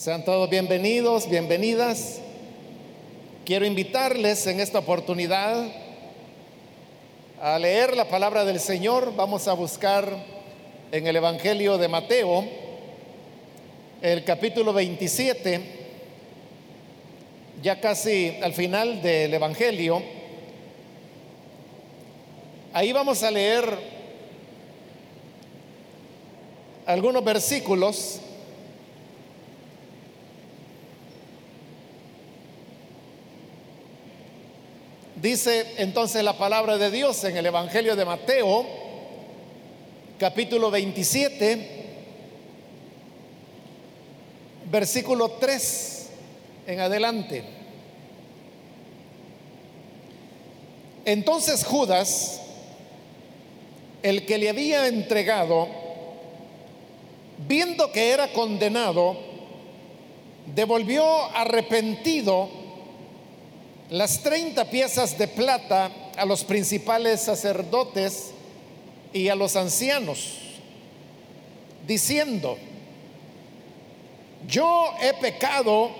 Sean todos bienvenidos, bienvenidas. Quiero invitarles en esta oportunidad a leer la palabra del Señor. Vamos a buscar en el Evangelio de Mateo, el capítulo 27, ya casi al final del Evangelio. Ahí vamos a leer algunos versículos Dice entonces la palabra de Dios en el Evangelio de Mateo, capítulo 27, versículo 3 en adelante. Entonces Judas, el que le había entregado, viendo que era condenado, devolvió arrepentido las 30 piezas de plata a los principales sacerdotes y a los ancianos, diciendo, yo he pecado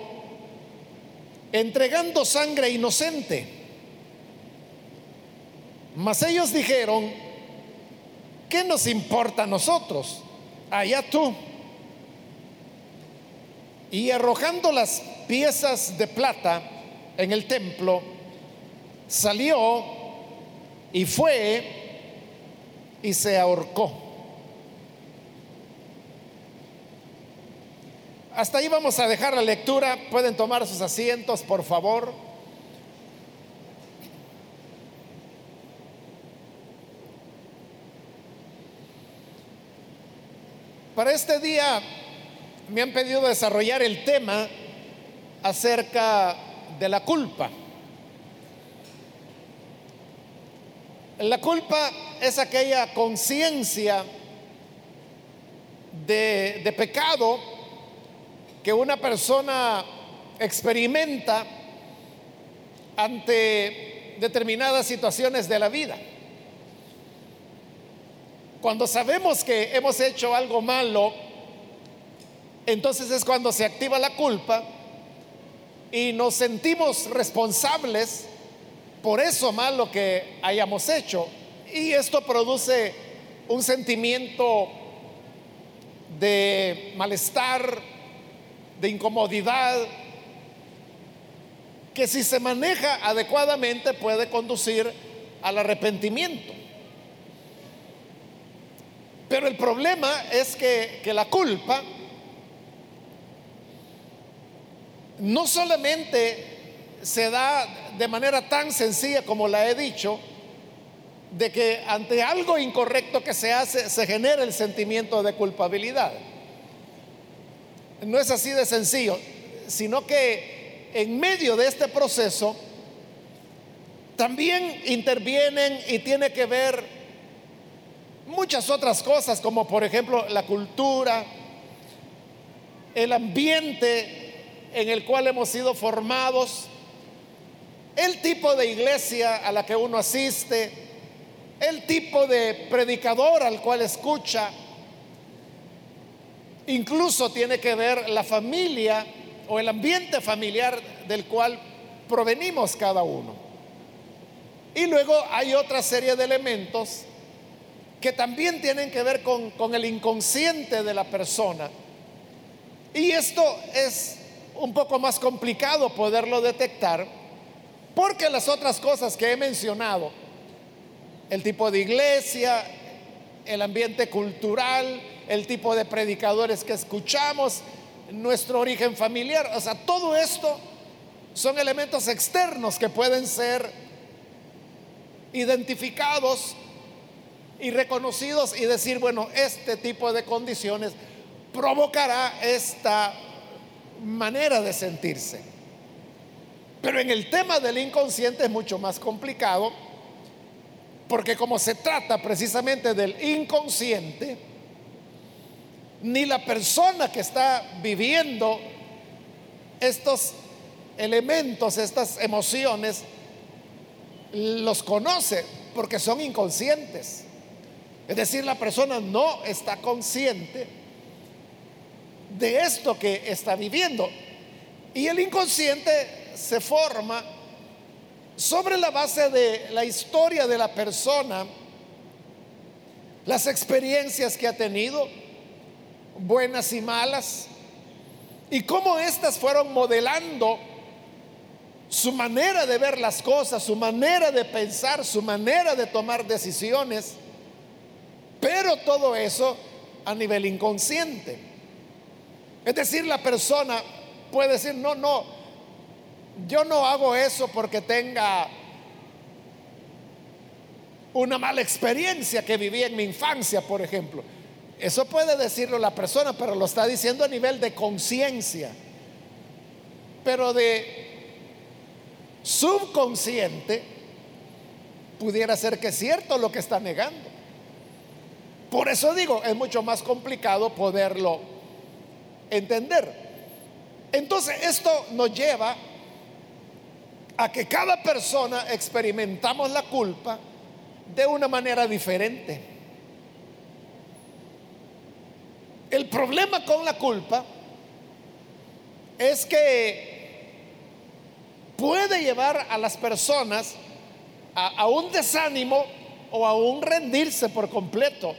entregando sangre inocente. Mas ellos dijeron, ¿qué nos importa a nosotros? Allá tú. Y arrojando las piezas de plata, en el templo, salió y fue y se ahorcó. Hasta ahí vamos a dejar la lectura. Pueden tomar sus asientos, por favor. Para este día me han pedido desarrollar el tema acerca de la culpa. La culpa es aquella conciencia de, de, pecado que una persona experimenta ante determinadas situaciones de la vida. Cuando sabemos que hemos hecho algo malo, entonces es cuando se activa la culpa y nos sentimos responsables por eso malo que hayamos hecho. Y esto produce un sentimiento de malestar, de incomodidad, que si se maneja adecuadamente puede conducir al arrepentimiento. Pero el problema es que, que la culpa no solamente se da de manera tan sencilla como la he dicho, de que ante algo incorrecto que se hace se genera el sentimiento de culpabilidad. No es así de sencillo, sino que en medio de este proceso también intervienen y tiene que ver muchas otras cosas, como por ejemplo la cultura, el ambiente en el cual hemos sido formados, el tipo de iglesia a la que uno asiste, el tipo de predicador al cual escucha, incluso tiene que ver la familia o el ambiente familiar del cual provenimos cada uno. Y luego hay otra serie de elementos que también tienen que ver con, con el inconsciente de la persona. Y esto es un poco más complicado poderlo detectar porque las otras cosas que he mencionado, el tipo de iglesia, el ambiente cultural, el tipo de predicadores que escuchamos, nuestro origen familiar, o sea, todo esto son elementos externos que pueden ser identificados y reconocidos y decir, bueno, este tipo de condiciones provocará esta manera de sentirse. Pero en el tema del inconsciente es mucho más complicado, porque como se trata precisamente del inconsciente, ni la persona que está viviendo estos elementos, estas emociones, los conoce, porque son inconscientes. Es decir, la persona no está consciente de esto que está viviendo. Y el inconsciente se forma sobre la base de la historia de la persona, las experiencias que ha tenido, buenas y malas, y cómo éstas fueron modelando su manera de ver las cosas, su manera de pensar, su manera de tomar decisiones, pero todo eso a nivel inconsciente. Es decir, la persona puede decir, no, no, yo no hago eso porque tenga una mala experiencia que viví en mi infancia, por ejemplo. Eso puede decirlo la persona, pero lo está diciendo a nivel de conciencia. Pero de subconsciente, pudiera ser que es cierto lo que está negando. Por eso digo, es mucho más complicado poderlo entender. Entonces, esto nos lleva a que cada persona experimentamos la culpa de una manera diferente. El problema con la culpa es que puede llevar a las personas a, un desánimo o a un rendirse por completo,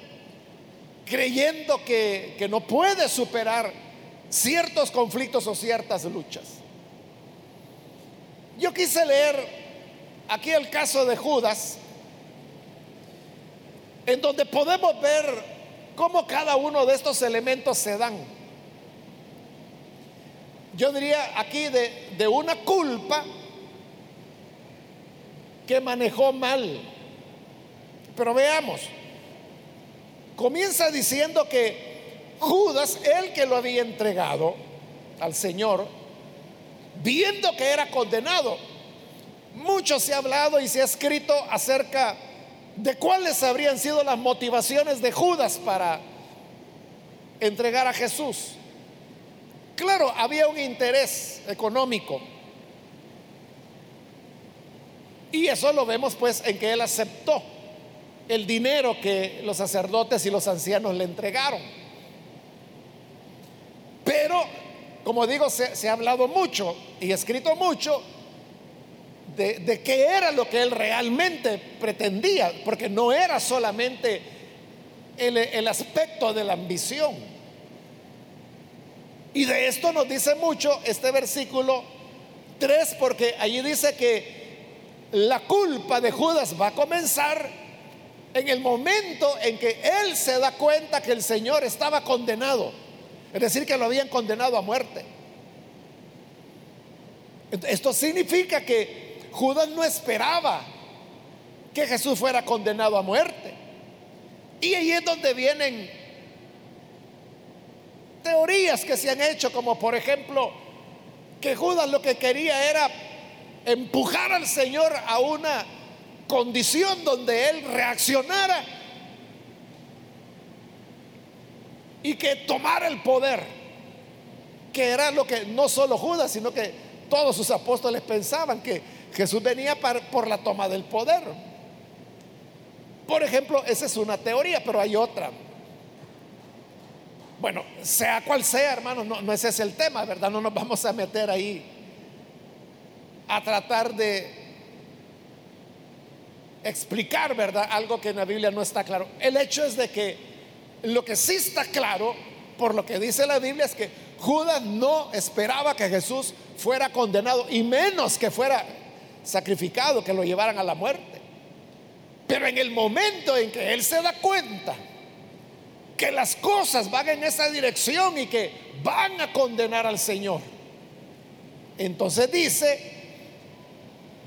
creyendo que, que no puede superar ciertos conflictos o ciertas luchas. Yo quise leer aquí el caso de Judas, en donde podemos ver cómo cada uno de estos elementos se dan. Yo diría aquí de, de una culpa que manejó mal. Pero veamos, comienza diciendo que Judas, el que lo había entregado al Señor, viendo que era condenado, mucho se ha hablado y se ha escrito acerca de cuáles habrían sido las motivaciones de Judas para entregar a Jesús. Claro, había un interés económico. Y eso lo vemos pues en que él aceptó el dinero que los sacerdotes y los ancianos le entregaron. Pero, como digo, se, ha hablado mucho y escrito mucho de, qué era lo que él realmente pretendía, porque no era solamente el, el aspecto de la ambición. Y de esto nos dice mucho este versículo 3, porque allí dice que la culpa de Judas va a comenzar en el momento en que él se da cuenta que el Señor estaba condenado, es decir, que lo habían condenado a muerte. Esto significa que Judas no esperaba que Jesús fuera condenado a muerte. Y ahí es donde vienen teorías que se han hecho, como por ejemplo, que Judas lo que quería era empujar al Señor a una condición donde Él reaccionara y que tomara el poder, que era lo que no solo Judas, sino que todos sus apóstoles pensaban que Jesús venía por la toma del poder. Por ejemplo, esa es una teoría, pero hay otra. Bueno, sea cual sea, hermano, no, no ese es el tema, ¿verdad? No nos vamos a meter ahí a tratar de explicar, ¿verdad? Algo que en la Biblia no está claro. El hecho es de que lo que sí está claro, por lo que dice la Biblia, es que Judas no esperaba que Jesús fuera condenado y menos que fuera sacrificado, que lo llevaran a la muerte. Pero en el momento en que él se da cuenta que las cosas van en esa dirección y que van a condenar al Señor, entonces dice,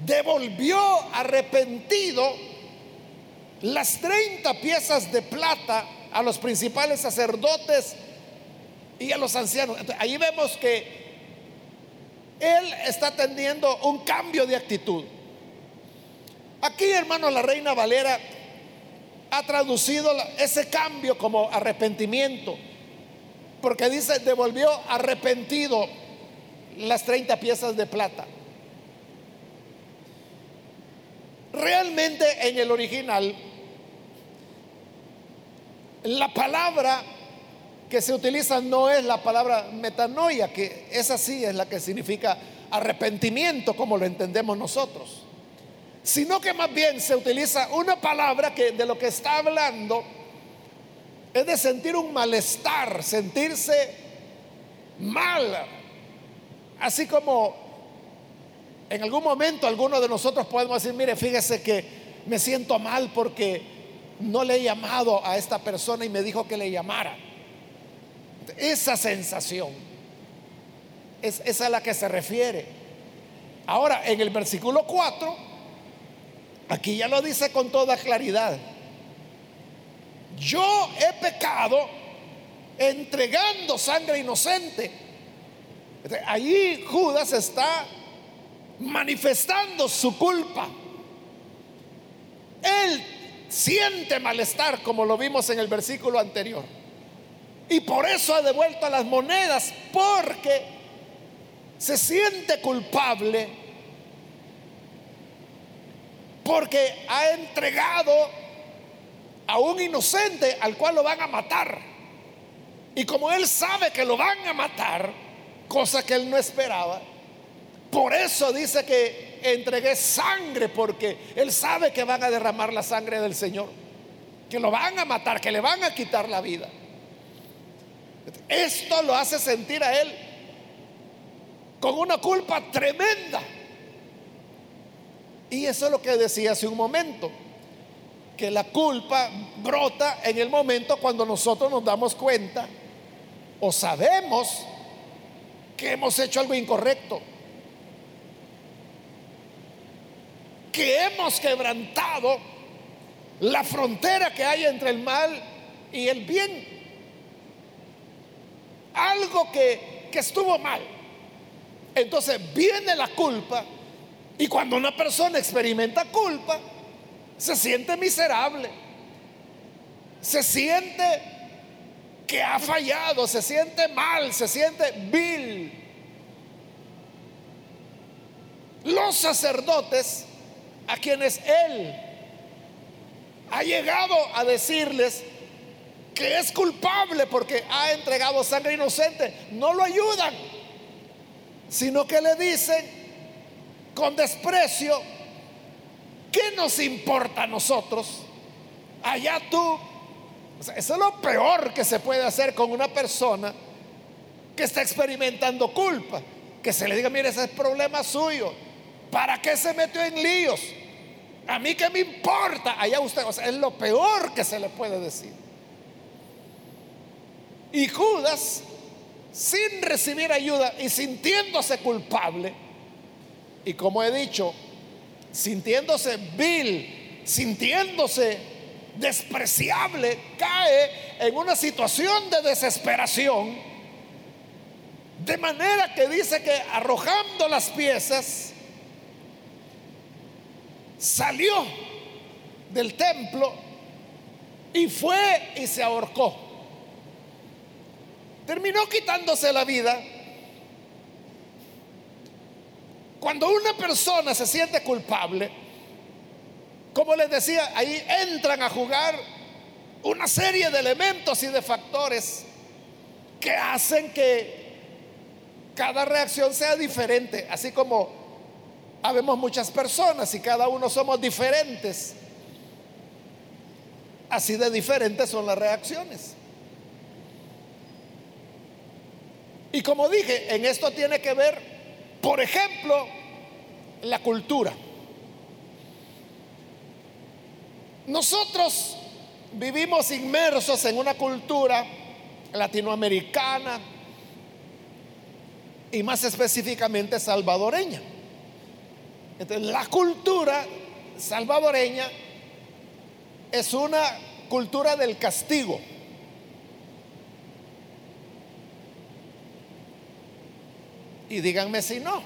devolvió arrepentido las 30 piezas de plata a los principales sacerdotes y a los ancianos. ahí vemos que él está teniendo un cambio de actitud. Aquí, hermano, la reina Valera ha traducido ese cambio como arrepentimiento, porque dice, devolvió arrepentido las 30 piezas de plata. Realmente en el original, la palabra que se utiliza no es la palabra metanoia, que esa sí es la que significa arrepentimiento como lo entendemos nosotros, sino que más bien se utiliza una palabra que de lo que está hablando es de sentir un malestar, sentirse mal, así como en algún momento algunos de nosotros podemos decir, mire, fíjese que me siento mal porque no le he llamado a esta persona y me dijo que le llamara. Esa sensación es esa a la que se refiere. Ahora, en el versículo 4, aquí ya lo dice con toda claridad. Yo he pecado entregando sangre inocente. Allí Judas está manifestando su culpa. Siente malestar, como lo vimos en el versículo anterior. Y por eso ha devuelto las monedas, porque se siente culpable, porque ha entregado a un inocente al cual lo van a matar. Y como él sabe que lo van a matar, cosa que él no esperaba, por eso dice que entregué sangre, porque él sabe que van a derramar la sangre del Señor, que lo van a matar, que le van a quitar la vida. Esto lo hace sentir a él con una culpa tremenda. Y eso es lo que decía hace un momento, que la culpa brota en el momento cuando nosotros nos damos cuenta o sabemos que hemos hecho algo incorrecto, que hemos quebrantado la frontera que hay entre el mal y el bien algo que, estuvo mal. Entonces viene la culpa y cuando una persona experimenta culpa, se siente miserable, se siente que ha fallado, se siente mal, se siente vil. Los sacerdotes a quienes él ha llegado a decirles, que es culpable porque ha entregado sangre inocente, no lo ayudan, sino que le dicen con desprecio, ¿qué nos importa a nosotros? Allá tú. eso es lo peor que se puede hacer con una persona que está experimentando culpa. Que se le diga, mire, ese es problema suyo. ¿Para qué se metió en líos? A mí que me importa. Allá usted, es lo peor que se le puede decir. Y Judas, sin recibir ayuda y sintiéndose culpable, y como he dicho, sintiéndose vil, sintiéndose despreciable, cae en una situación de desesperación, de manera que dice que arrojando las piezas, salió del templo y fue y se ahorcó. Terminó quitándose la vida. Cuando una persona se siente culpable, como les decía, ahí entran a jugar una serie de elementos y de factores que hacen que cada reacción sea diferente, así como habemos muchas personas y cada uno somos diferentes. Así de diferentes son las reacciones. Y como dije, en esto tiene que ver, por ejemplo, la cultura. Nosotros vivimos inmersos en una cultura latinoamericana y más específicamente salvadoreña. Entonces, la cultura salvadoreña es una cultura del castigo. Y díganme si no.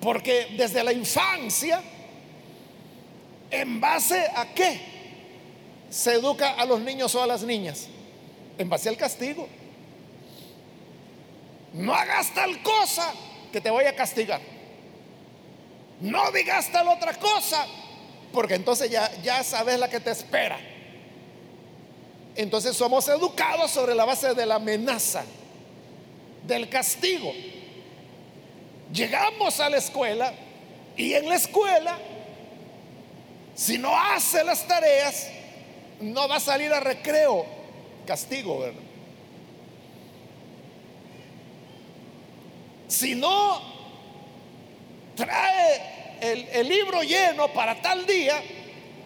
Porque desde la infancia, ¿en base a qué se educa a los niños o a las niñas? En base al castigo. No hagas tal cosa que te voy a castigar. No digas tal otra cosa, porque entonces ya, ya sabes la que te espera. Entonces somos educados sobre la base de la amenaza, del castigo. Llegamos a la escuela y en la escuela, si no hace las tareas, no va a salir a recreo, castigo, ¿verdad? Si no trae el, el libro lleno para tal día,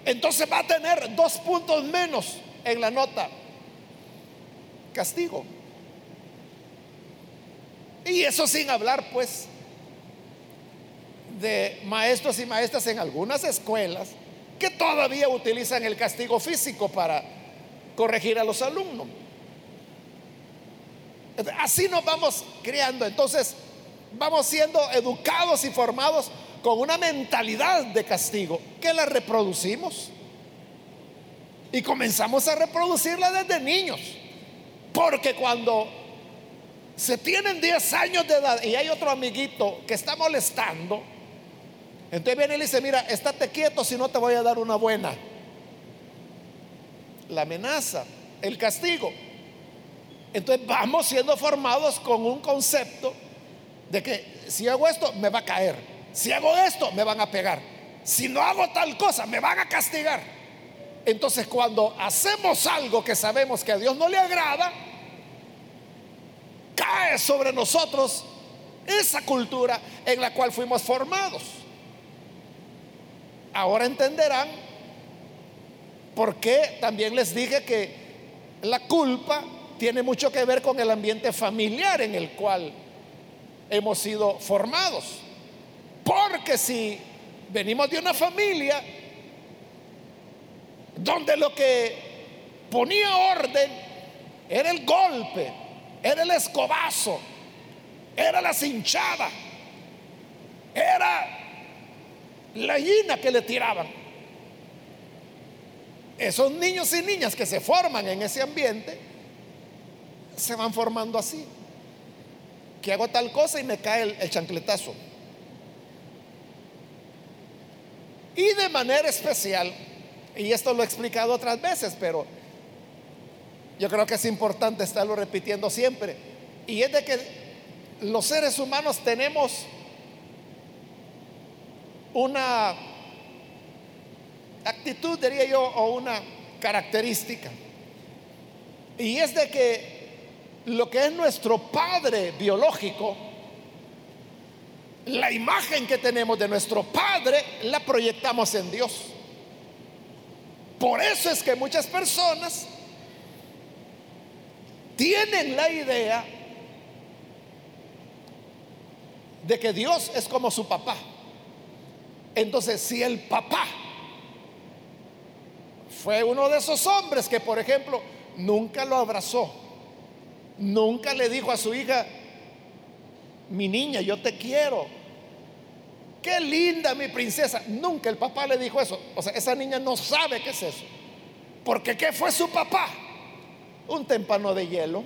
entonces va a tener dos puntos menos en la nota. Castigo. Y eso sin hablar, pues, de maestros y maestras en algunas escuelas que todavía utilizan el castigo físico para corregir a los alumnos. Así nos vamos creando. Entonces, vamos siendo educados y formados con una mentalidad de castigo que la reproducimos. Y comenzamos a reproducirla desde niños. Porque cuando se tienen 10 años de edad y hay otro amiguito que está molestando, entonces viene y le dice, mira, estate quieto si no te voy a dar una buena. La amenaza, el castigo. Entonces vamos siendo formados con un concepto de que si hago esto me va a caer, si hago esto me van a pegar, si no hago tal cosa me van a castigar. Entonces cuando hacemos algo que sabemos que a Dios no le agrada, cae sobre nosotros esa cultura en la cual fuimos formados. Ahora entenderán por qué también les dije que la culpa tiene mucho que ver con el ambiente familiar en el cual hemos sido formados. Porque si venimos de una familia donde lo que ponía orden era el golpe, era el escobazo, era la cinchada, era la gallina que le tiraban. Esos niños y niñas que se forman en ese ambiente se van formando así. Que hago tal cosa y me cae el, el chancletazo. Y de manera especial, y esto lo he explicado otras veces, pero yo creo que es importante estarlo repitiendo siempre, y es de que los seres humanos tenemos una actitud, diría yo, o una característica. Y es de que lo que es nuestro padre biológico, la imagen que tenemos de nuestro padre, la proyectamos en Dios. Por eso es que muchas personas tienen la idea de que Dios es como su papá. Entonces, si el papá fue uno de esos hombres que, por ejemplo, nunca lo abrazó, nunca le dijo a su hija, mi niña, yo te quiero, qué linda mi princesa, nunca el papá le dijo eso. O sea, esa niña no sabe qué es eso. Porque ¿qué fue su papá? Un témpano de hielo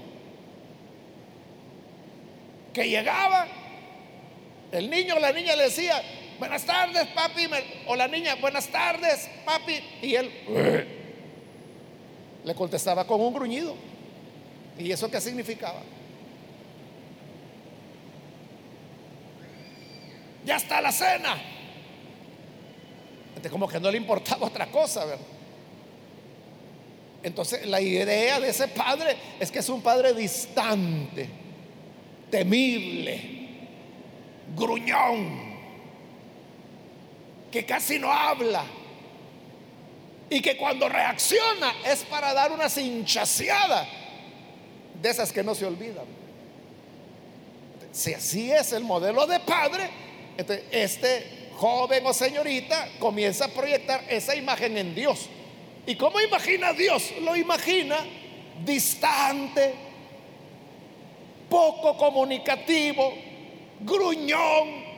que llegaba, el niño o la niña le decía, buenas tardes, papi. O la niña, buenas tardes, papi. Y él le contestaba con un gruñido. ¿Y eso qué significaba? Ya está la cena. Entonces, como que no le importaba otra cosa, ¿verdad? Entonces, la idea de ese padre es que es un padre distante, temible, gruñón, que casi no habla y que cuando reacciona es para dar una cinchaseada de esas que no se olvidan. Si así es el modelo de padre, este joven o señorita comienza a proyectar esa imagen en Dios. ¿Y cómo imagina Dios? Lo imagina distante, poco comunicativo, gruñón,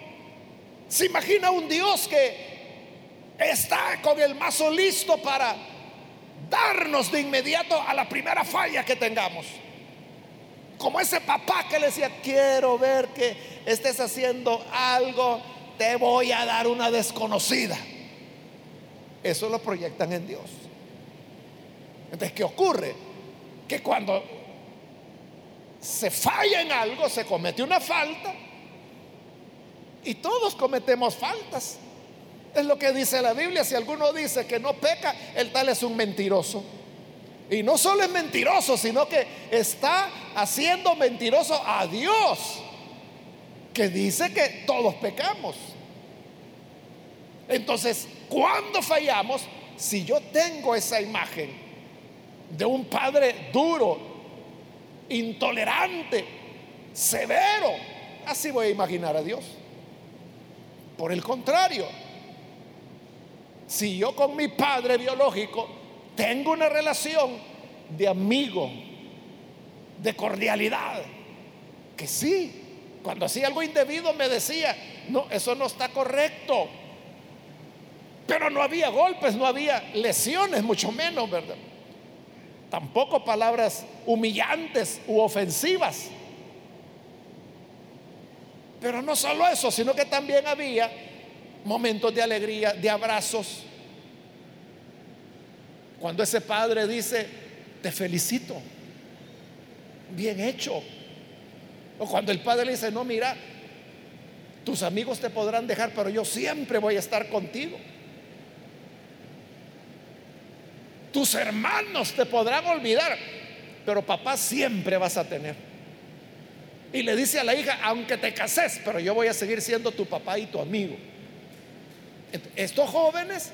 se imagina un Dios que está con el mazo listo para darnos de inmediato a la primera falla que tengamos. Como ese papá que le decía, quiero ver que estés haciendo algo, te voy a dar una desconocida. Eso lo proyectan en Dios. Entonces, ¿qué ocurre? que cuando se falla en algo, se comete una falta, y todos cometemos faltas. Es lo que dice la Biblia. Si alguno dice que no peca, el tal es un mentiroso. Y no solo es mentiroso, sino que está haciendo mentiroso a Dios, que dice que todos pecamos. Entonces, cuando fallamos, si yo tengo esa imagen de un padre duro, intolerante, severo, así voy a imaginar a Dios. Por el contrario, si yo con mi padre biológico tengo una relación de amigo, de cordialidad, que sí, cuando hacía algo indebido me decía, no, eso no está correcto. Pero no había golpes, no había lesiones, mucho menos, ¿verdad? Tampoco palabras humillantes u ofensivas. Pero no solo eso, sino que también había momentos de alegría, de abrazos. Cuando ese padre dice, te felicito, bien hecho. O cuando el padre le dice, no, mira, tus amigos te podrán dejar, pero yo siempre voy a estar contigo. Tus hermanos te podrán olvidar, pero papá siempre vas a tener. Y le dice a la hija, aunque te cases, pero yo voy a seguir siendo tu papá y tu amigo. Estos jóvenes,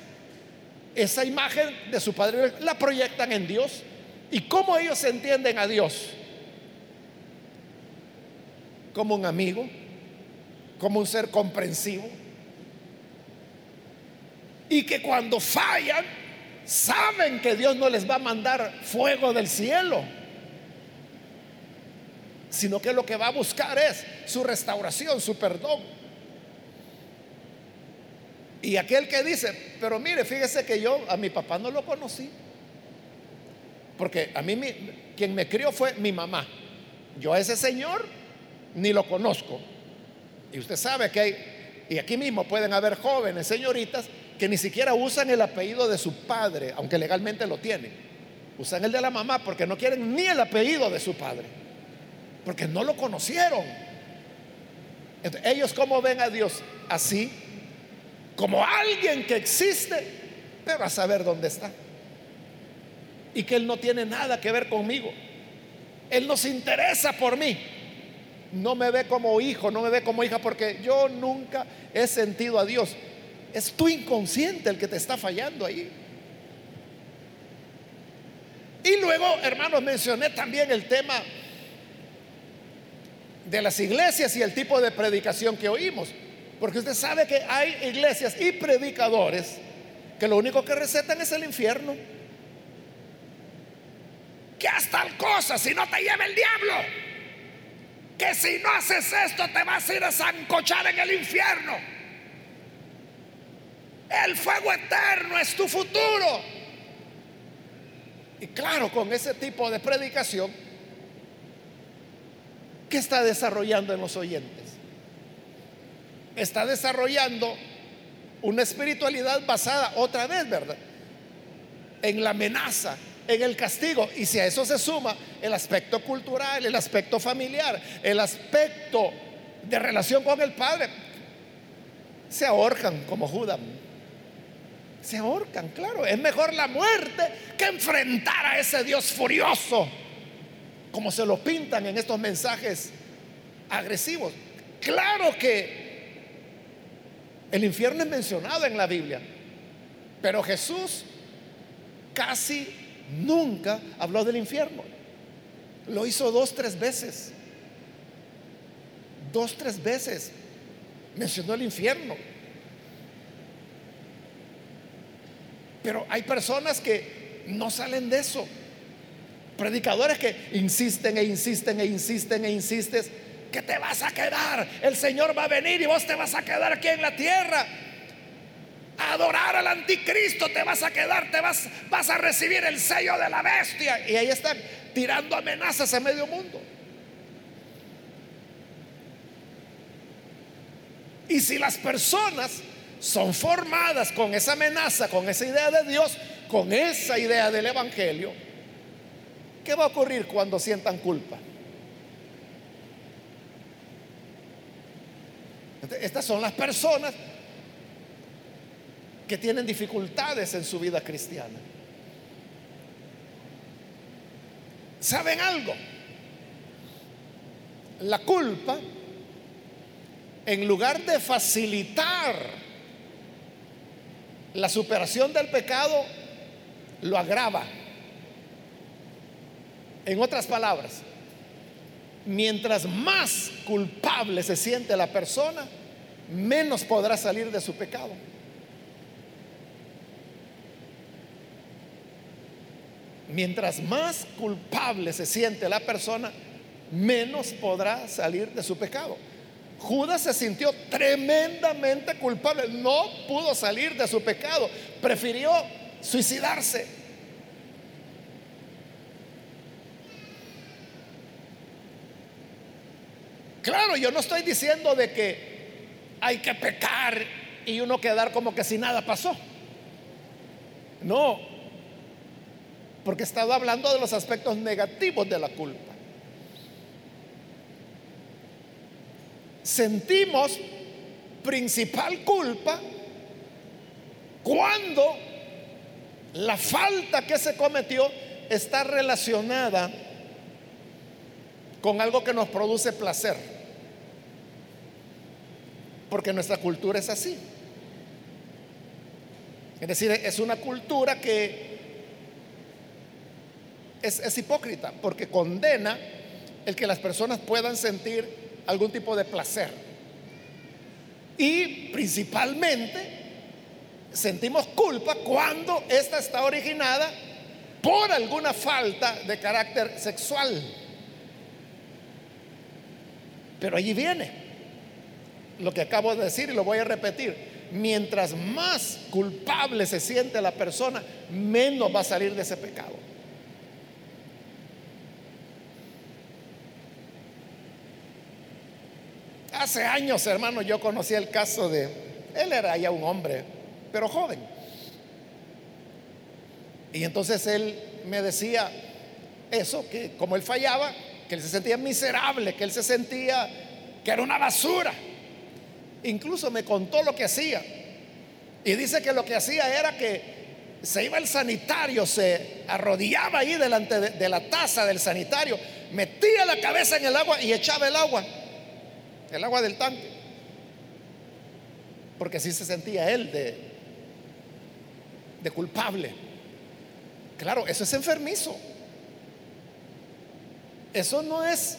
esa imagen de su padre la proyectan en Dios. ¿Y cómo ellos entienden a Dios? Como un amigo, como un ser comprensivo. Y que cuando fallan, saben que Dios no les va a mandar fuego del cielo sino que lo que va a buscar es su restauración, su perdón. Y aquel que dice, pero mire, fíjese que yo a mi papá no lo conocí, porque a mí quien me crió fue mi mamá. Yo a ese señor ni lo conozco. Y usted sabe que hay, y aquí mismo pueden haber jóvenes, señoritas, que ni siquiera usan el apellido de su padre, aunque legalmente lo tienen. Usan el de la mamá porque no quieren ni el apellido de su padre porque no lo conocieron. ellos cómo ven a Dios así, como alguien que existe, pero a saber dónde está. Y que Él no tiene nada que ver conmigo. Él no se interesa por mí. No me ve como hijo, no me ve como hija, porque yo nunca he sentido a Dios. Es tu inconsciente el que te está fallando ahí. Y luego, hermanos, mencioné también el tema de las iglesias y el tipo de predicación que oímos. Porque usted sabe que hay iglesias y predicadores que lo único que recetan es el infierno. Que haz tal cosa si no te lleva el diablo. Que si no haces esto te vas a ir a zancochar en el infierno. El fuego eterno es tu futuro. Y claro, con ese tipo de predicación ¿Qué está desarrollando en los oyentes? Está desarrollando una espiritualidad basada otra vez, ¿verdad? En la amenaza, en el castigo. Y si a eso se suma el aspecto cultural, el aspecto familiar, el aspecto de relación con el Padre, se ahorcan como Judas. Se ahorcan, claro. Es mejor la muerte que enfrentar a ese Dios furioso como se lo pintan en estos mensajes agresivos. Claro que el infierno es mencionado en la Biblia, pero Jesús casi nunca habló del infierno. Lo hizo dos, tres veces. Dos, tres veces mencionó el infierno. Pero hay personas que no salen de eso. Predicadores que insisten e insisten e insisten e insisten que te vas a quedar. El Señor va a venir y vos te vas a quedar aquí en la tierra. Adorar al anticristo te vas a quedar, te vas, vas a recibir el sello de la bestia. Y ahí están tirando amenazas a medio mundo. Y si las personas son formadas con esa amenaza, con esa idea de Dios, con esa idea del Evangelio, ¿Qué va a ocurrir cuando sientan culpa? Estas son las personas que tienen dificultades en su vida cristiana. ¿Saben algo? La culpa, en lugar de facilitar la superación del pecado, lo agrava. En otras palabras, mientras más culpable se siente la persona, menos podrá salir de su pecado. Mientras más culpable se siente la persona, menos podrá salir de su pecado. Judas se sintió tremendamente culpable, no pudo salir de su pecado, prefirió suicidarse. Claro, yo no estoy diciendo de que hay que pecar y uno quedar como que si nada pasó. No, porque he estado hablando de los aspectos negativos de la culpa. Sentimos principal culpa cuando la falta que se cometió está relacionada con algo que nos produce placer. Porque nuestra cultura es así. Es decir, es una cultura que es, hipócrita porque condena el que las personas puedan sentir algún tipo de placer. Y principalmente sentimos culpa cuando esta está originada por alguna falta de carácter sexual. Pero allí viene lo que acabo de decir y lo voy a repetir. Mientras más culpable se siente la persona, menos va a salir de ese pecado. Hace años, hermano, yo conocí el caso de, él era ya un hombre, pero joven. Y entonces él me decía eso, que como él fallaba, que él se sentía miserable, que él se sentía que era una basura. Incluso me contó lo que hacía. Y dice que lo que hacía era que se iba al sanitario, se arrodillaba ahí delante de, de la taza del sanitario, metía la cabeza en el agua y echaba el agua el agua del tanque. Porque así se sentía él de, de culpable. Claro, eso es enfermizo. Eso no es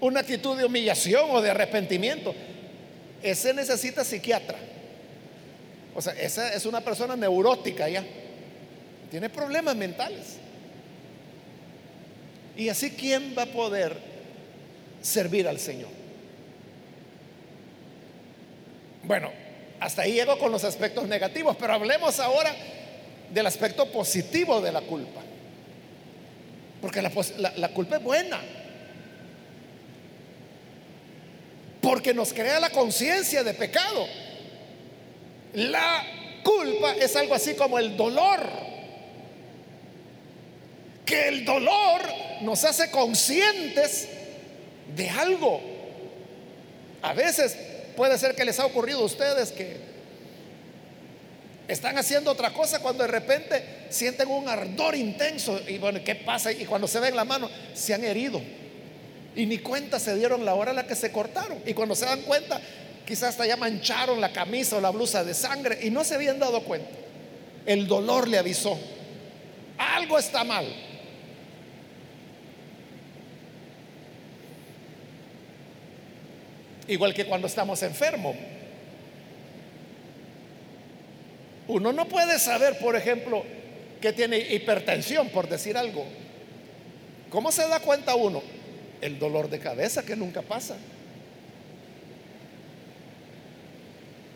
una actitud de humillación o de arrepentimiento. Ese necesita psiquiatra. O sea, esa es una persona neurótica ya. Tiene problemas mentales. Y así, ¿quién va a poder servir al Señor? Bueno, hasta ahí llego con los aspectos negativos, pero hablemos ahora del aspecto positivo de la culpa. Porque la, culpa es buena. Porque nos crea la conciencia de pecado. La culpa es algo así como el dolor. Que el dolor nos hace conscientes de algo. A veces Puede ser que les ha ocurrido a ustedes que están haciendo otra cosa cuando de repente sienten un ardor intenso y bueno, ¿qué pasa? Y cuando se ven la mano, se han herido. Y ni cuenta se dieron la hora en la que se cortaron. Y cuando se dan cuenta, quizás hasta ya mancharon la camisa o la blusa de sangre y no se habían dado cuenta. El dolor le avisó. Algo está mal. Igual que cuando estamos enfermos. Uno no puede saber, por ejemplo, que tiene hipertensión, por decir algo. ¿Cómo se da cuenta uno? El dolor de cabeza que nunca pasa.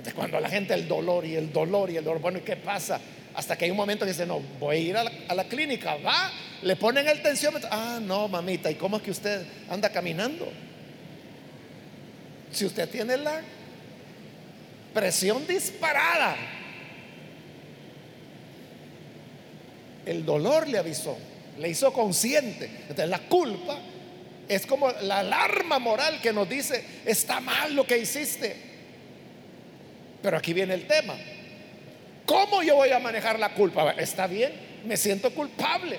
De cuando la gente el dolor y el dolor y el dolor, bueno, ¿y qué pasa? Hasta que hay un momento que dice, no, voy a ir a la, clínica, va, le ponen el tensiómetro. Ah, no, mamita, ¿y cómo es que usted anda caminando? Si usted tiene la presión disparada, el dolor le avisó. le hizo consciente. Entonces la culpa es como la alarma moral que nos dice, está mal lo que hiciste. Pero aquí viene el tema. ¿Cómo yo voy a manejar la culpa? Está bien, me siento culpable.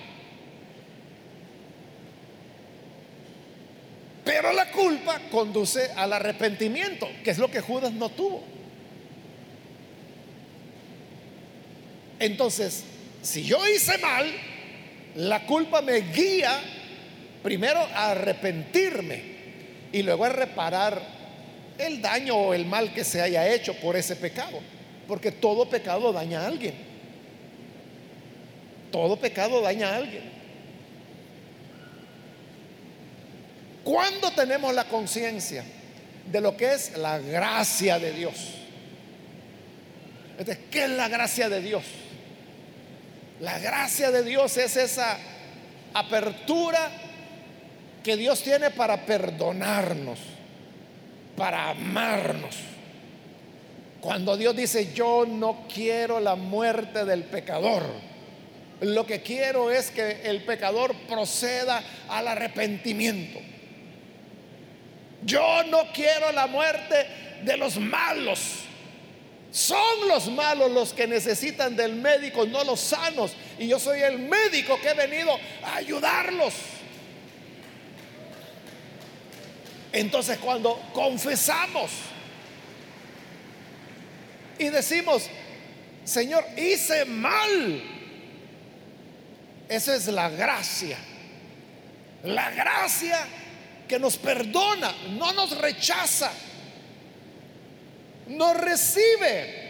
Pero la culpa conduce al arrepentimiento, que es lo que Judas no tuvo. Entonces, si yo hice mal, la culpa me guía primero a arrepentirme y luego a reparar el daño o el mal que se haya hecho por ese pecado. Porque todo pecado daña a alguien. Todo pecado daña a alguien. ¿Cuándo tenemos la conciencia de lo que es la gracia de Dios? ¿qué es la gracia de Dios? La gracia de Dios es esa apertura que Dios tiene para perdonarnos, para amarnos. Cuando Dios dice, yo no quiero la muerte del pecador, lo que quiero es que el pecador proceda al arrepentimiento. Yo no quiero la muerte de los malos. Son los malos los que necesitan del médico, no los sanos. Y yo soy el médico que he venido a ayudarlos. Entonces cuando confesamos y decimos, Señor, hice mal, esa es la gracia. La gracia que nos perdona, no nos rechaza no recibe.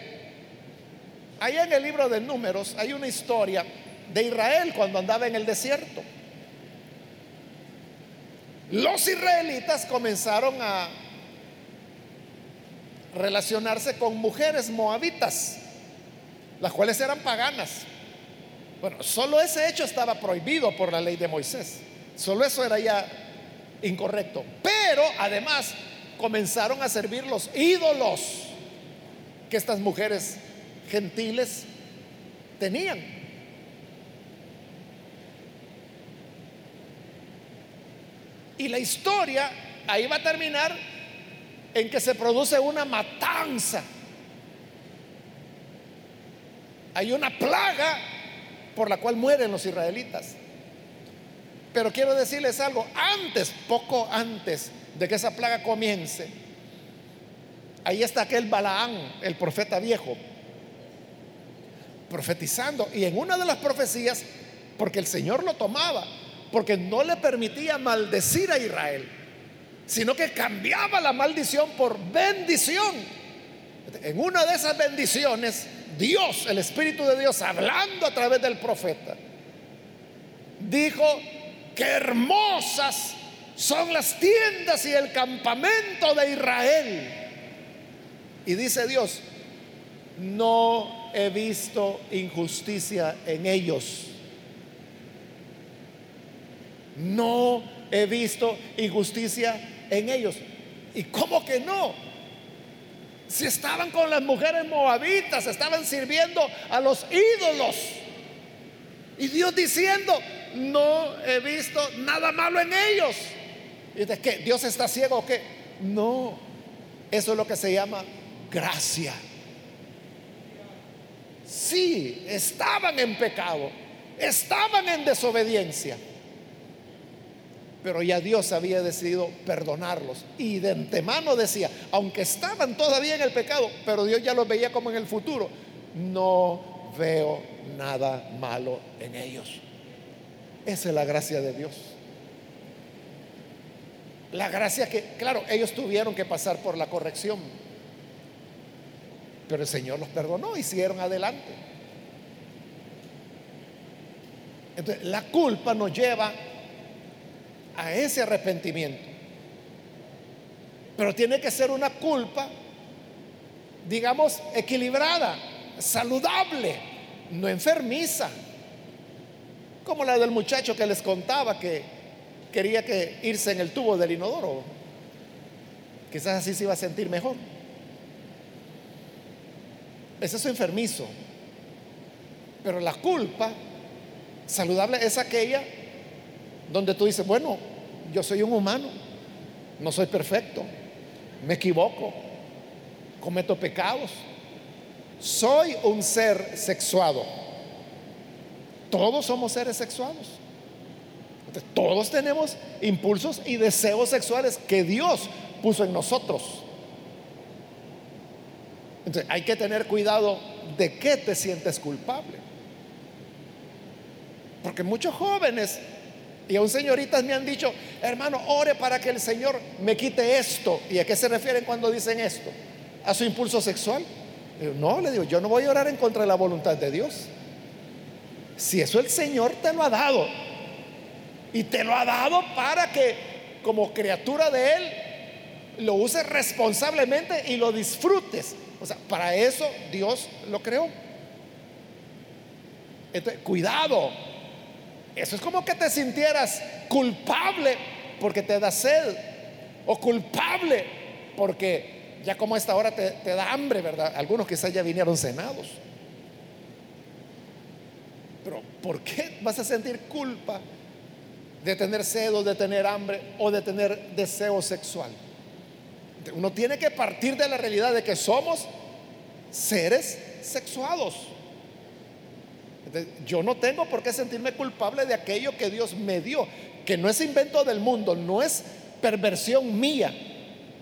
Ahí en el libro de números hay una historia de Israel cuando andaba en el desierto. Los israelitas comenzaron a relacionarse con mujeres moabitas, las cuales eran paganas. Bueno, solo ese hecho estaba prohibido por la ley de Moisés. Solo eso era ya incorrecto. Pero además comenzaron a servir los ídolos que estas mujeres gentiles tenían. Y la historia ahí va a terminar en que se produce una matanza. Hay una plaga por la cual mueren los israelitas. Pero quiero decirles algo, antes, poco antes de que esa plaga comience, Ahí está aquel Balaán, el profeta viejo, profetizando. Y en una de las profecías, porque el Señor lo tomaba, porque no le permitía maldecir a Israel, sino que cambiaba la maldición por bendición. En una de esas bendiciones, Dios, el Espíritu de Dios, hablando a través del profeta, dijo que hermosas son las tiendas y el campamento de Israel y dice Dios, no he visto injusticia en ellos. No he visto injusticia en ellos. ¿Y cómo que no? Si estaban con las mujeres moabitas, estaban sirviendo a los ídolos. Y Dios diciendo, no he visto nada malo en ellos. ¿Y de qué? ¿Dios está ciego o qué? No, eso es lo que se llama gracia. Sí, estaban en pecado, estaban en desobediencia, pero ya Dios había decidido perdonarlos. Y de antemano decía, aunque estaban todavía en el pecado, pero Dios ya los veía como en el futuro, no veo nada malo en ellos. Esa es la gracia de Dios. La gracia que, claro, ellos tuvieron que pasar por la corrección pero el Señor los perdonó y siguieron adelante. Entonces, la culpa nos lleva a ese arrepentimiento. Pero tiene que ser una culpa, digamos, equilibrada, saludable, no enfermiza. Como la del muchacho que les contaba que quería que irse en el tubo del inodoro. Quizás así se iba a sentir mejor. Es enfermizo. Pero la culpa saludable es aquella donde tú dices, bueno, yo soy un humano, no soy perfecto, me equivoco, cometo pecados, soy un ser sexuado. Todos somos seres sexuados. todos tenemos impulsos y deseos sexuales que Dios puso en nosotros. Entonces hay que tener cuidado de qué te sientes culpable. Porque muchos jóvenes y aún señoritas me han dicho, hermano, ore para que el Señor me quite esto. ¿Y a qué se refieren cuando dicen esto? ¿A su impulso sexual? no, le digo, yo no voy a orar en contra de la voluntad de Dios. Si eso el Señor te lo ha dado. Y te lo ha dado para que como criatura de Él lo uses responsablemente y lo disfrutes. O sea, para eso Dios lo creó. Entonces, cuidado. Eso es como que te sintieras culpable porque te da sed. O culpable porque ya como a esta hora te, te da hambre, ¿verdad? Algunos quizás ya vinieron cenados. Pero ¿por qué vas a sentir culpa de tener sed o de tener hambre o de tener deseo sexual? Uno tiene que partir de la realidad de que somos seres sexuados. yo no tengo por qué sentirme culpable de aquello que Dios me dio, que no es invento del mundo, no es perversión mía,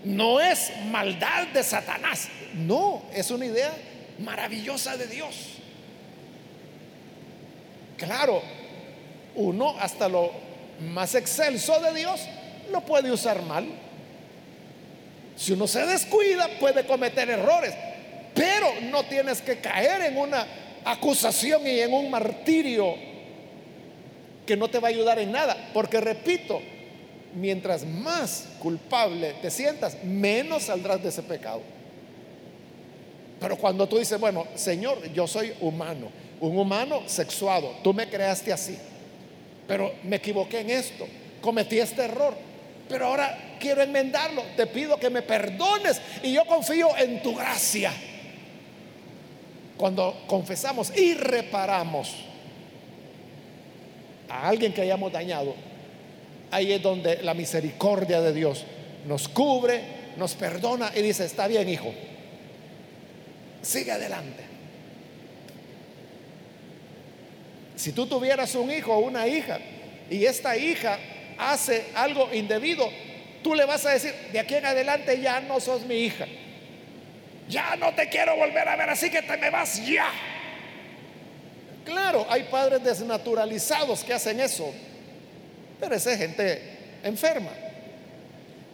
no es maldad de Satanás, no, es una idea maravillosa de Dios. Claro, uno hasta lo más excelso de Dios lo puede usar mal. Si uno se descuida, puede cometer errores, pero no tienes que caer en una acusación y en un martirio que no te va a ayudar en nada. Porque repito, mientras más culpable te sientas, menos saldrás de ese pecado. Pero cuando tú dices, bueno, Señor, yo soy humano, un humano sexuado, tú me creaste así, pero me equivoqué en esto, cometí este error, pero ahora quiero enmendarlo, te pido que me perdones y yo confío en tu gracia. Cuando confesamos y reparamos a alguien que hayamos dañado, ahí es donde la misericordia de Dios nos cubre, nos perdona y dice, está bien hijo, sigue adelante. Si tú tuvieras un hijo o una hija y esta hija hace algo indebido, tú le vas a decir, de aquí en adelante ya no sos mi hija ya no te quiero volver a ver, así que te me vas ya. Claro, hay padres desnaturalizados que hacen eso, pero esa es gente enferma.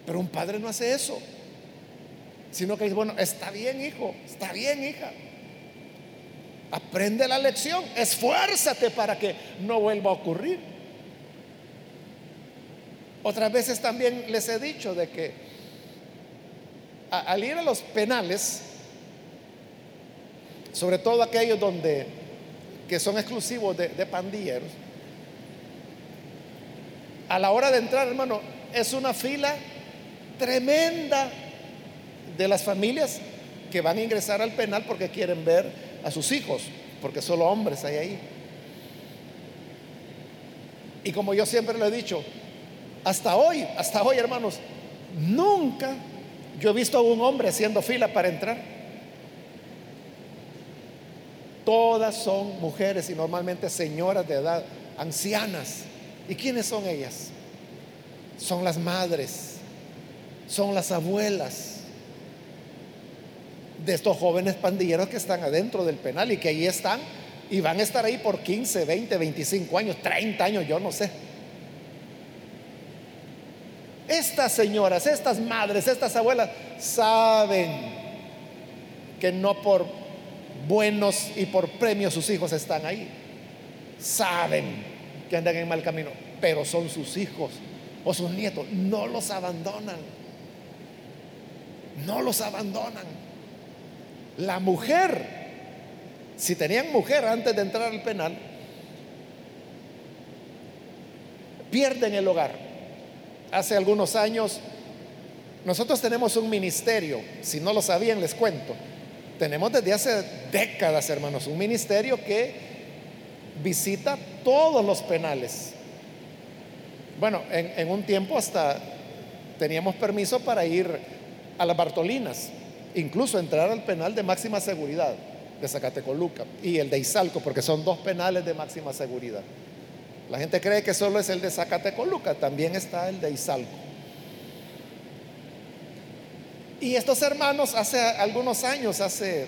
Pero un padre no hace eso, sino que dice, bueno, está bien hijo, está bien hija. Aprende la lección, esfuérzate para que no vuelva a ocurrir. Otras veces también les he dicho de que al ir a los penales, sobre todo aquellos donde que son exclusivos de, de pandilleros, a la hora de entrar, hermano, es una fila tremenda de las familias que van a ingresar al penal porque quieren ver a sus hijos, porque solo hombres hay ahí. Y como yo siempre lo he dicho, hasta hoy, hasta hoy, hermanos, nunca yo he visto a un hombre haciendo fila para entrar. Todas son mujeres y normalmente señoras de edad, ancianas. ¿Y quiénes son ellas? Son las madres, son las abuelas de estos jóvenes pandilleros que están adentro del penal y que ahí están y van a estar ahí por 15, 20, 25 años, 30 años, yo no sé. Estas señoras, estas madres, estas abuelas saben que no por buenos y por premios sus hijos están ahí. Saben que andan en mal camino, pero son sus hijos o sus nietos. No los abandonan. No los abandonan. La mujer, si tenían mujer antes de entrar al penal, pierden el hogar. Hace algunos años, nosotros tenemos un ministerio, si no lo sabían les cuento, tenemos desde hace décadas, hermanos, un ministerio que visita todos los penales. Bueno, en, un tiempo hasta teníamos permiso para ir a las Bartolinas, incluso entrar al penal de máxima seguridad de Zacatecoluca y el de Izalco, porque son dos penales de máxima seguridad. La gente cree que solo es el de Zacatecoluca, también está el de Izalco. Y estos hermanos hace algunos años, hace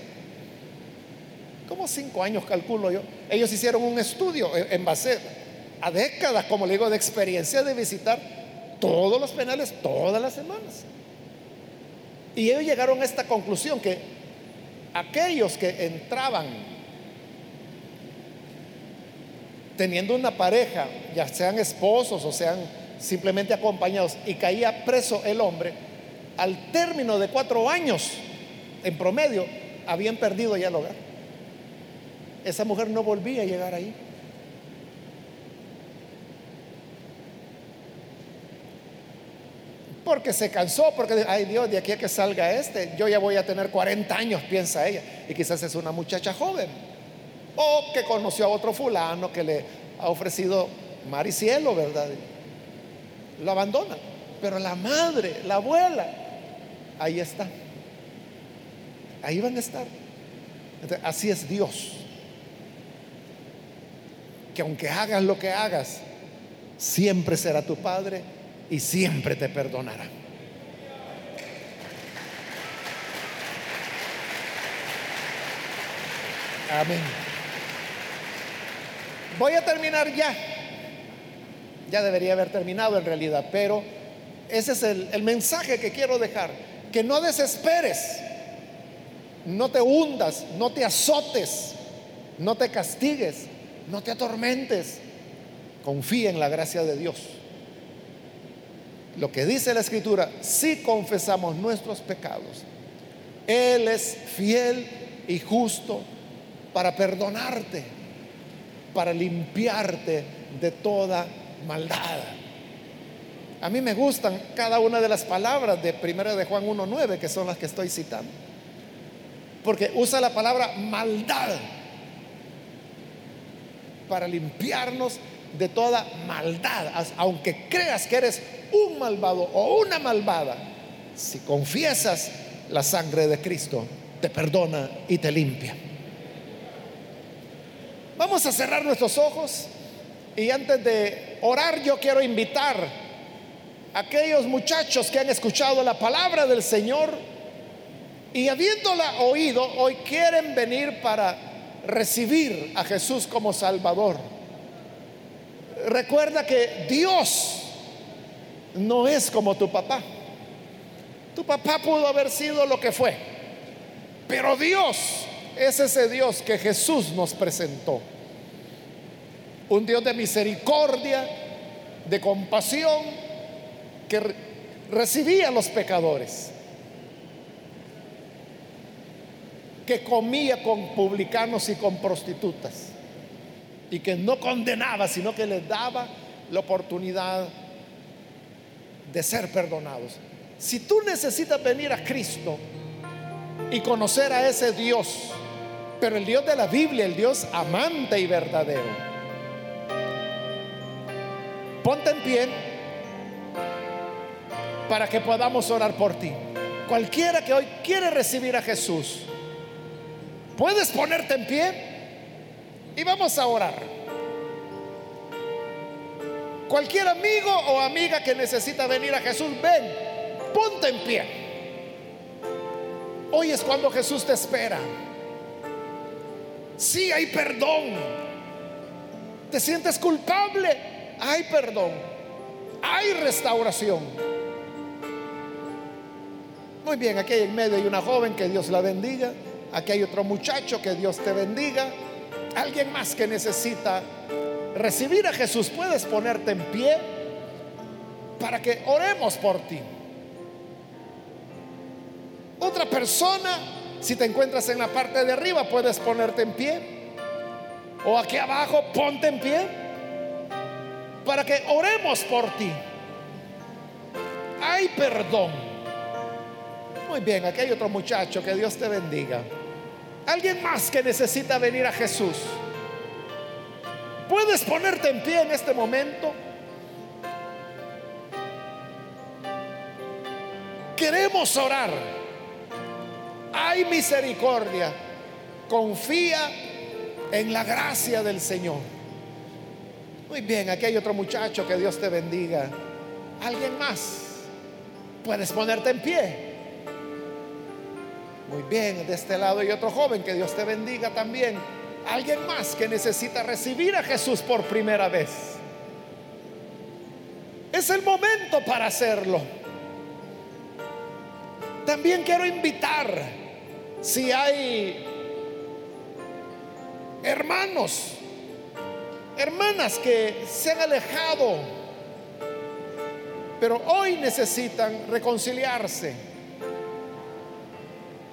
como cinco años calculo yo, ellos hicieron un estudio en base a décadas, como le digo, de experiencia de visitar todos los penales todas las semanas. Y ellos llegaron a esta conclusión que aquellos que entraban teniendo una pareja, ya sean esposos o sean simplemente acompañados, y caía preso el hombre, al término de cuatro años, en promedio, habían perdido ya el hogar. Esa mujer no volvía a llegar ahí. Porque se cansó, porque, ay Dios, de aquí a que salga este, yo ya voy a tener 40 años, piensa ella. Y quizás es una muchacha joven. O que conoció a otro fulano que le ha ofrecido mar y cielo, ¿verdad? Lo abandona. Pero la madre, la abuela, ahí está. Ahí van a estar. así es Dios. Que aunque hagas lo que hagas, siempre será tu Padre y siempre te perdonará. Amén. Voy a terminar ya. Ya debería haber terminado en realidad, pero ese es el, mensaje que quiero dejar. Que no desesperes, no te hundas, no te azotes, no te castigues, no te atormentes. Confía en la gracia de Dios lo que dice la escritura, si confesamos nuestros pecados, Él es fiel y justo para perdonarte, para limpiarte de toda maldad. A mí me gustan cada una de las palabras de 1 de Juan 1.9, que son las que estoy citando. Porque usa la palabra maldad para limpiarnos de toda maldad. Aunque creas que eres un malvado o una malvada, si confiesas la sangre de Cristo, te perdona y te limpia. Vamos a cerrar nuestros ojos y antes de orar yo quiero invitar a aquellos muchachos que han escuchado la palabra del Señor y habiéndola oído, hoy quieren venir para recibir a Jesús como Salvador. Recuerda que Dios no es como tu papá. Tu papá pudo haber sido lo que fue, pero Dios es ese Dios que Jesús nos presentó. Un Dios de misericordia, de compasión, que recibía a los pecadores, que comía con publicanos y con prostitutas, y que no condenaba, sino que les daba la oportunidad de ser perdonados. Si tú necesitas venir a Cristo y conocer a ese Dios, pero el Dios de la Biblia, el Dios amante y verdadero, ponte en pie para que podamos orar por ti. Cualquiera que hoy quiere recibir a Jesús, puedes ponerte en pie y vamos a orar. Cualquier amigo o amiga que necesita venir a Jesús, ven, ponte en pie. Hoy es cuando Jesús te espera. Si hay perdón. ¿Te sientes culpable? Hay perdón. Hay restauración. Muy bien, aquí en medio hay una joven que Dios la bendiga. Aquí hay otro muchacho que Dios te bendiga. Alguien más que necesita recibir a Jesús, puedes ponerte en pie para que oremos por ti. Otra persona, si te encuentras en la parte de arriba, puedes ponerte en pie. O aquí abajo, ponte en pie para que oremos por ti. Hay perdón. Muy bien, aquí hay otro muchacho, que Dios te bendiga. Alguien más que necesita venir a Jesús. Puedes ponerte en pie en este momento. Queremos orar. Hay misericordia. Confía en la gracia del Señor. Muy bien, aquí hay otro muchacho, que Dios te bendiga. ¿Alguien más? Puedes ponerte en pie. Muy bien, de este lado hay otro joven, que Dios te bendiga también. Alguien más que necesita recibir a Jesús por primera vez. Es el momento para hacerlo. También quiero invitar, si hay hermanos, hermanas que se han alejado, pero hoy necesitan reconciliarse.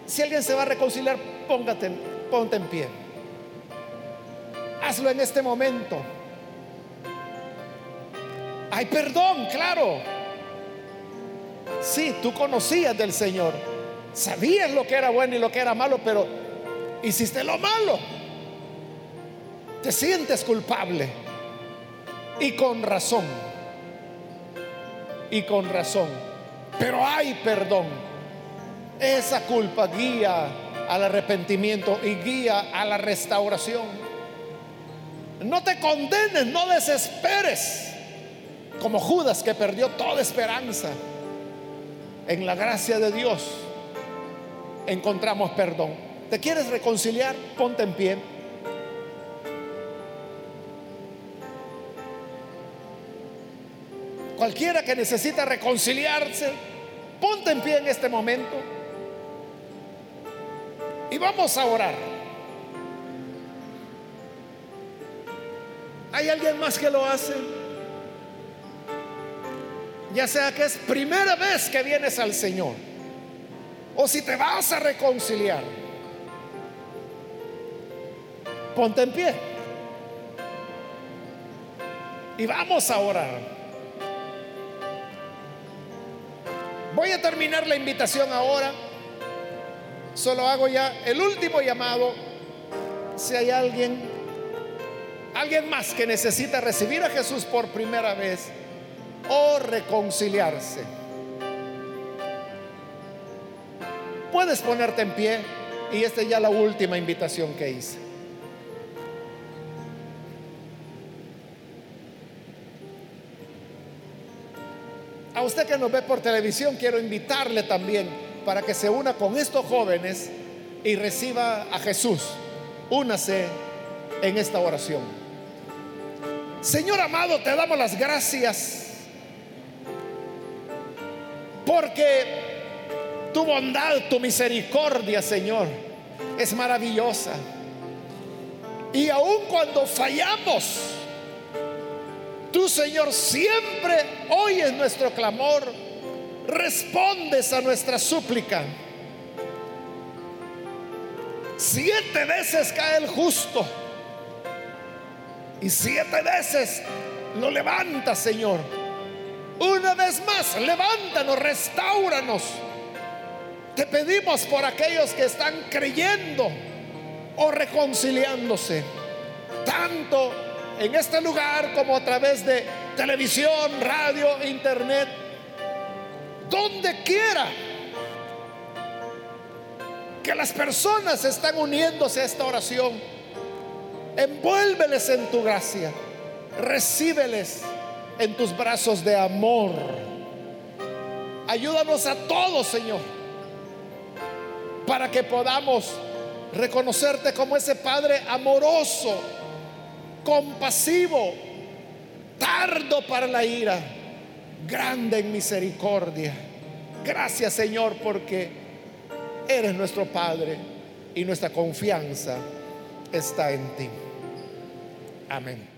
Si alguien se va a reconciliar, póngate, ponte en pie. Hazlo en este momento. Hay perdón, claro. Sí, tú conocías del Señor. Sabías lo que era bueno y lo que era malo, pero hiciste lo malo. Te sientes culpable. Y con razón. Y con razón. Pero hay perdón. Esa culpa guía al arrepentimiento y guía a la restauración. No te condenes, no desesperes. Como Judas que perdió toda esperanza. En la gracia de Dios encontramos perdón. ¿Te quieres reconciliar? Ponte en pie. Cualquiera que necesita reconciliarse, ponte en pie en este momento. Y vamos a orar. ¿Hay alguien más que lo hace? Ya sea que es primera vez que vienes al Señor. O si te vas a reconciliar. Ponte en pie. Y vamos a orar. Voy a terminar la invitación ahora. Solo hago ya el último llamado. Si hay alguien, alguien más que necesita recibir a Jesús por primera vez o reconciliarse. Puedes ponerte en pie y esta es ya la última invitación que hice. A usted que nos ve por televisión, quiero invitarle también para que se una con estos jóvenes y reciba a Jesús. Únase en esta oración. Señor amado, te damos las gracias porque tu bondad, tu misericordia, Señor, es maravillosa. Y aun cuando fallamos, Tú, Señor, siempre oyes nuestro clamor, respondes a nuestra súplica. Siete veces cae el justo y siete veces lo levanta, Señor. Una vez más, levántanos, restauranos. Te pedimos por aquellos que están creyendo o reconciliándose, tanto en este lugar como a través de televisión, radio, internet, donde quiera que las personas están uniéndose a esta oración, envuélveles en tu gracia, recíbeles en tus brazos de amor. Ayúdanos a todos, Señor, para que podamos reconocerte como ese Padre amoroso compasivo, tardo para la ira, grande en misericordia. Gracias Señor porque eres nuestro Padre y nuestra confianza está en ti. Amén.